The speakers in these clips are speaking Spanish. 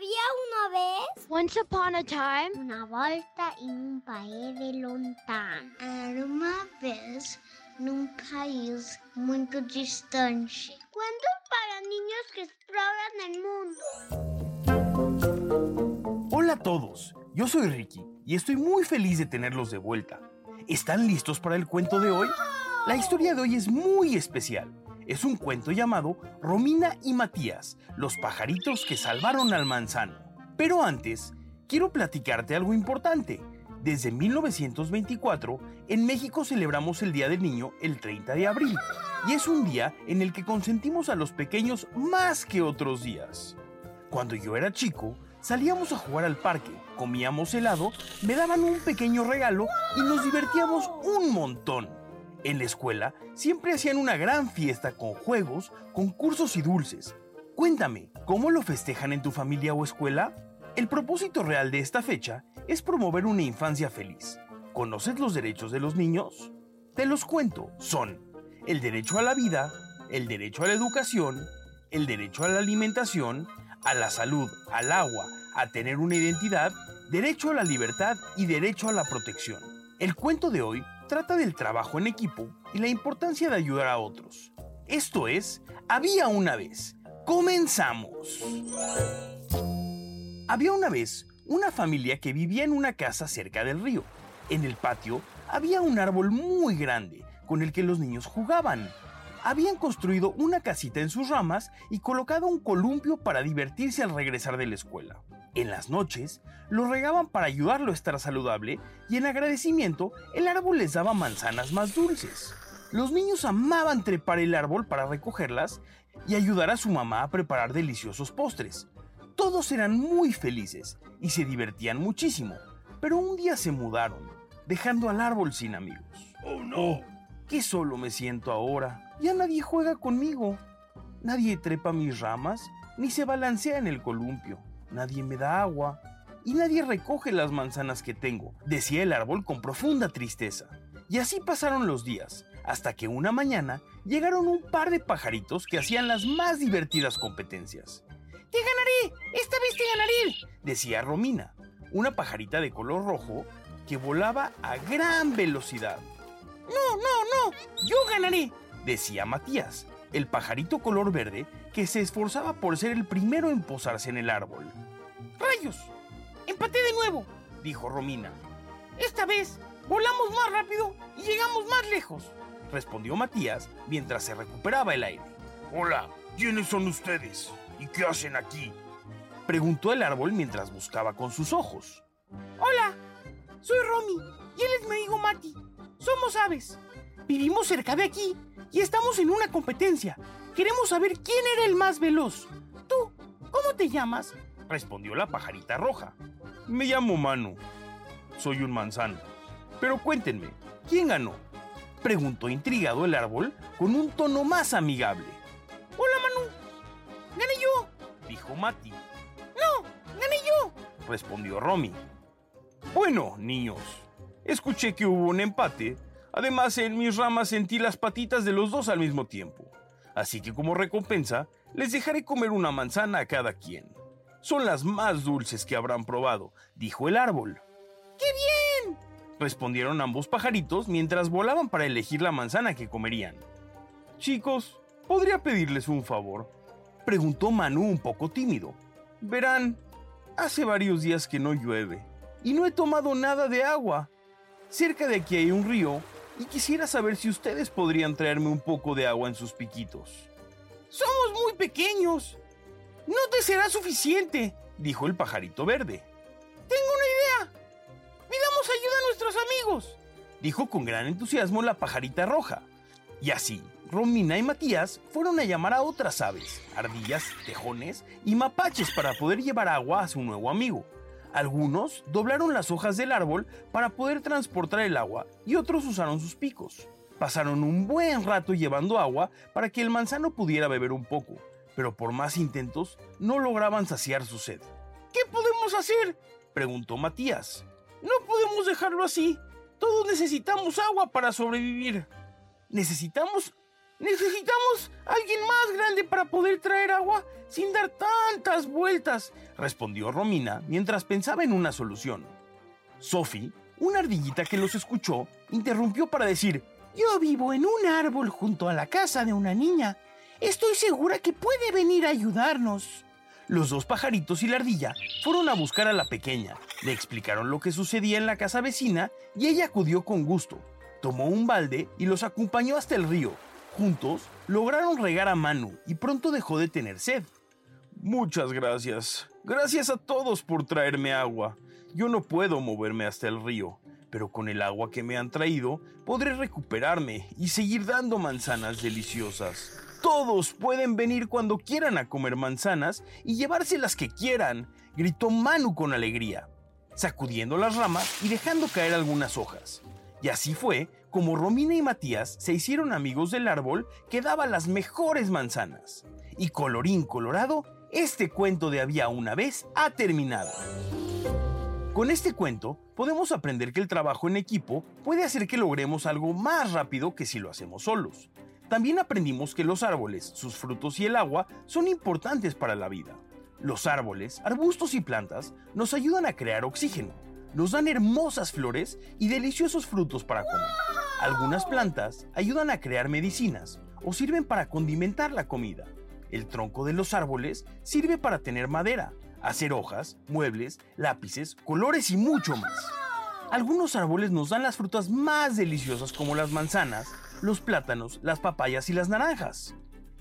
Había una vez Once upon a time, una volta en un país de lontano. Era uma vez num país muito distante. Cuentos para niños que exploran el mundo. Hola a todos, yo soy Ricky y estoy muy feliz de tenerlos de vuelta. ¿Están listos para el cuento de hoy? La historia de hoy es muy especial. Es un cuento llamado Romina y Matías, los pajaritos que salvaron al manzano. Pero antes, quiero platicarte algo importante. Desde 1924, en México celebramos el Día del Niño el 30 de abril, y es un día en el que consentimos a los pequeños más que otros días. Cuando yo era chico, salíamos a jugar al parque, comíamos helado, me daban un pequeño regalo y nos divertíamos un montón. En la escuela siempre hacían una gran fiesta con juegos, concursos y dulces. Cuéntame, ¿cómo lo festejan en tu familia o escuela? El propósito real de esta fecha es promover una infancia feliz. ¿Conoces los derechos de los niños? Te los cuento. Son el derecho a la vida, el derecho a la educación, el derecho a la alimentación, a la salud, al agua, a tener una identidad, derecho a la libertad y derecho a la protección. El cuento de hoy trata del trabajo en equipo y la importancia de ayudar a otros. Esto es, había una vez. Comenzamos. Había una vez una familia que vivía en una casa cerca del río. En el patio había un árbol muy grande con el que los niños jugaban. Habían construido una casita en sus ramas y colocado un columpio para divertirse al regresar de la escuela. En las noches, lo regaban para ayudarlo a estar saludable y en agradecimiento el árbol les daba manzanas más dulces. Los niños amaban trepar el árbol para recogerlas y ayudar a su mamá a preparar deliciosos postres. Todos eran muy felices y se divertían muchísimo, pero un día se mudaron, dejando al árbol sin amigos. ¡Oh no! ¡Qué solo me siento ahora! Ya nadie juega conmigo. Nadie trepa mis ramas, ni se balancea en el columpio. Nadie me da agua. Y nadie recoge las manzanas que tengo, decía el árbol con profunda tristeza. Y así pasaron los días, hasta que una mañana llegaron un par de pajaritos que hacían las más divertidas competencias. ¡Te ganaré! ¡Esta vez te ganaré! decía Romina, una pajarita de color rojo que volaba a gran velocidad. No, no, no, yo ganaré, decía Matías, el pajarito color verde que se esforzaba por ser el primero en posarse en el árbol. ¡Rayos! ¡Empaté de nuevo! dijo Romina. Esta vez volamos más rápido y llegamos más lejos, respondió Matías mientras se recuperaba el aire. Hola, ¿quiénes son ustedes? ¿Y qué hacen aquí? Preguntó el árbol mientras buscaba con sus ojos. Hola, soy Romy y él es mi amigo Mati. Somos aves. Vivimos cerca de aquí y estamos en una competencia. Queremos saber quién era el más veloz. ¿Tú? ¿Cómo te llamas? Respondió la pajarita roja. Me llamo Manu. Soy un manzano. Pero cuéntenme, ¿quién ganó? Preguntó intrigado el árbol con un tono más amigable. Hola Manu. Gané yo, dijo Mati. No, gané yo, respondió Romy. Bueno, niños, escuché que hubo un empate. Además, en mis ramas sentí las patitas de los dos al mismo tiempo. Así que como recompensa, les dejaré comer una manzana a cada quien. Son las más dulces que habrán probado, dijo el árbol. ¡Qué bien! respondieron ambos pajaritos mientras volaban para elegir la manzana que comerían. Chicos, ¿podría pedirles un favor? preguntó Manu un poco tímido. Verán, hace varios días que no llueve y no he tomado nada de agua. Cerca de aquí hay un río y quisiera saber si ustedes podrían traerme un poco de agua en sus piquitos. Somos muy pequeños. No te será suficiente, dijo el pajarito verde. Tengo una idea. Pidamos ayuda a amigos, dijo con gran entusiasmo la pajarita roja. Y así, Romina y Matías fueron a llamar a otras aves, ardillas, tejones y mapaches para poder llevar agua a su nuevo amigo. Algunos doblaron las hojas del árbol para poder transportar el agua y otros usaron sus picos. Pasaron un buen rato llevando agua para que el manzano pudiera beber un poco, pero por más intentos no lograban saciar su sed. ¿Qué podemos hacer? preguntó Matías. No podemos dejarlo así. Todos necesitamos agua para sobrevivir. Necesitamos... Necesitamos alguien más grande para poder traer agua sin dar tantas vueltas, respondió Romina mientras pensaba en una solución. Sophie, una ardillita que los escuchó, interrumpió para decir, Yo vivo en un árbol junto a la casa de una niña. Estoy segura que puede venir a ayudarnos. Los dos pajaritos y la ardilla fueron a buscar a la pequeña, le explicaron lo que sucedía en la casa vecina y ella acudió con gusto. Tomó un balde y los acompañó hasta el río. Juntos lograron regar a Manu y pronto dejó de tener sed. Muchas gracias. Gracias a todos por traerme agua. Yo no puedo moverme hasta el río, pero con el agua que me han traído podré recuperarme y seguir dando manzanas deliciosas. Todos pueden venir cuando quieran a comer manzanas y llevarse las que quieran, gritó Manu con alegría, sacudiendo las ramas y dejando caer algunas hojas. Y así fue como Romina y Matías se hicieron amigos del árbol que daba las mejores manzanas. Y colorín colorado, este cuento de había una vez ha terminado. Con este cuento podemos aprender que el trabajo en equipo puede hacer que logremos algo más rápido que si lo hacemos solos. También aprendimos que los árboles, sus frutos y el agua son importantes para la vida. Los árboles, arbustos y plantas nos ayudan a crear oxígeno, nos dan hermosas flores y deliciosos frutos para comer. Algunas plantas ayudan a crear medicinas o sirven para condimentar la comida. El tronco de los árboles sirve para tener madera, hacer hojas, muebles, lápices, colores y mucho más. Algunos árboles nos dan las frutas más deliciosas como las manzanas, los plátanos, las papayas y las naranjas.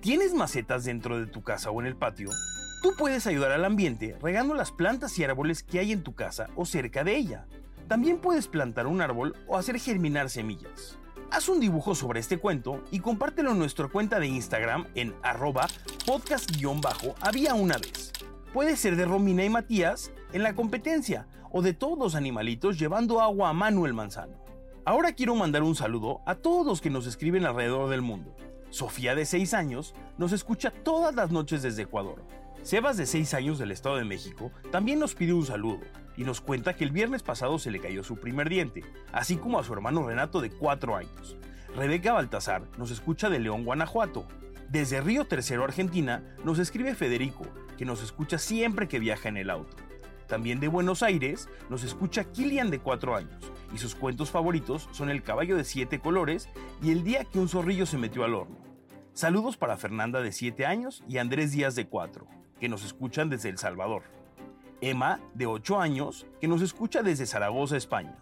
¿Tienes macetas dentro de tu casa o en el patio? Tú puedes ayudar al ambiente regando las plantas y árboles que hay en tu casa o cerca de ella. También puedes plantar un árbol o hacer germinar semillas. Haz un dibujo sobre este cuento y compártelo en nuestra cuenta de Instagram en arroba podcast-había una vez. Puede ser de Romina y Matías en la competencia o de todos los animalitos llevando agua a Manuel Manzano. Ahora quiero mandar un saludo a todos los que nos escriben alrededor del mundo. Sofía de 6 años nos escucha todas las noches desde Ecuador. Sebas de 6 años del Estado de México también nos pide un saludo y nos cuenta que el viernes pasado se le cayó su primer diente, así como a su hermano Renato de 4 años. Rebeca Baltasar nos escucha de León, Guanajuato. Desde Río Tercero, Argentina, nos escribe Federico, que nos escucha siempre que viaja en el auto. También de Buenos Aires nos escucha Kilian de 4 años y sus cuentos favoritos son El caballo de siete colores y El día que un zorrillo se metió al horno. Saludos para Fernanda de 7 años y Andrés Díaz de 4, que nos escuchan desde El Salvador. Emma de 8 años, que nos escucha desde Zaragoza, España.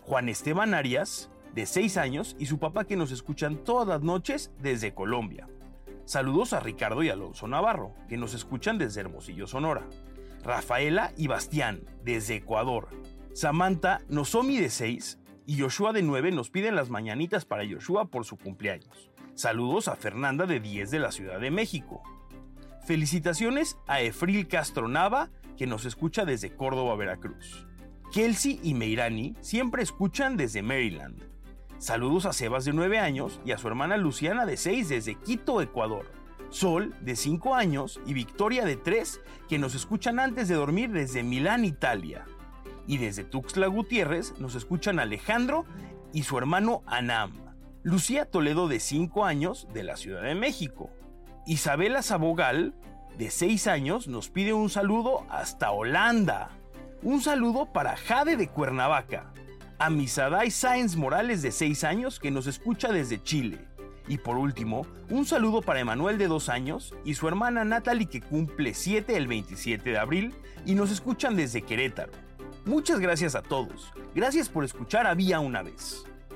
Juan Esteban Arias, de 6 años, y su papá que nos escuchan todas las noches desde Colombia. Saludos a Ricardo y Alonso Navarro, que nos escuchan desde Hermosillo, Sonora. Rafaela y Bastián, desde Ecuador. Samantha Nozomi de 6 y Joshua de 9 nos piden las mañanitas para Joshua por su cumpleaños. Saludos a Fernanda de 10 de la Ciudad de México. Felicitaciones a Efril Castro Nava, que nos escucha desde Córdoba, Veracruz. Kelsey y Meirani siempre escuchan desde Maryland. Saludos a Sebas de 9 años y a su hermana Luciana de 6 desde Quito, Ecuador. Sol de 5 años y Victoria de 3 que nos escuchan antes de dormir desde Milán, Italia. Y desde Tuxtla Gutiérrez nos escuchan Alejandro y su hermano Anam. Lucía Toledo de 5 años de la Ciudad de México. Isabela Sabogal de 6 años nos pide un saludo hasta Holanda. Un saludo para Jade de Cuernavaca. A Misadai Sáenz Morales de 6 años que nos escucha desde Chile. Y por último, un saludo para Emanuel de 2 años y su hermana Natalie que cumple 7 el 27 de abril y nos escuchan desde Querétaro. Muchas gracias a todos. Gracias por escuchar Había una vez.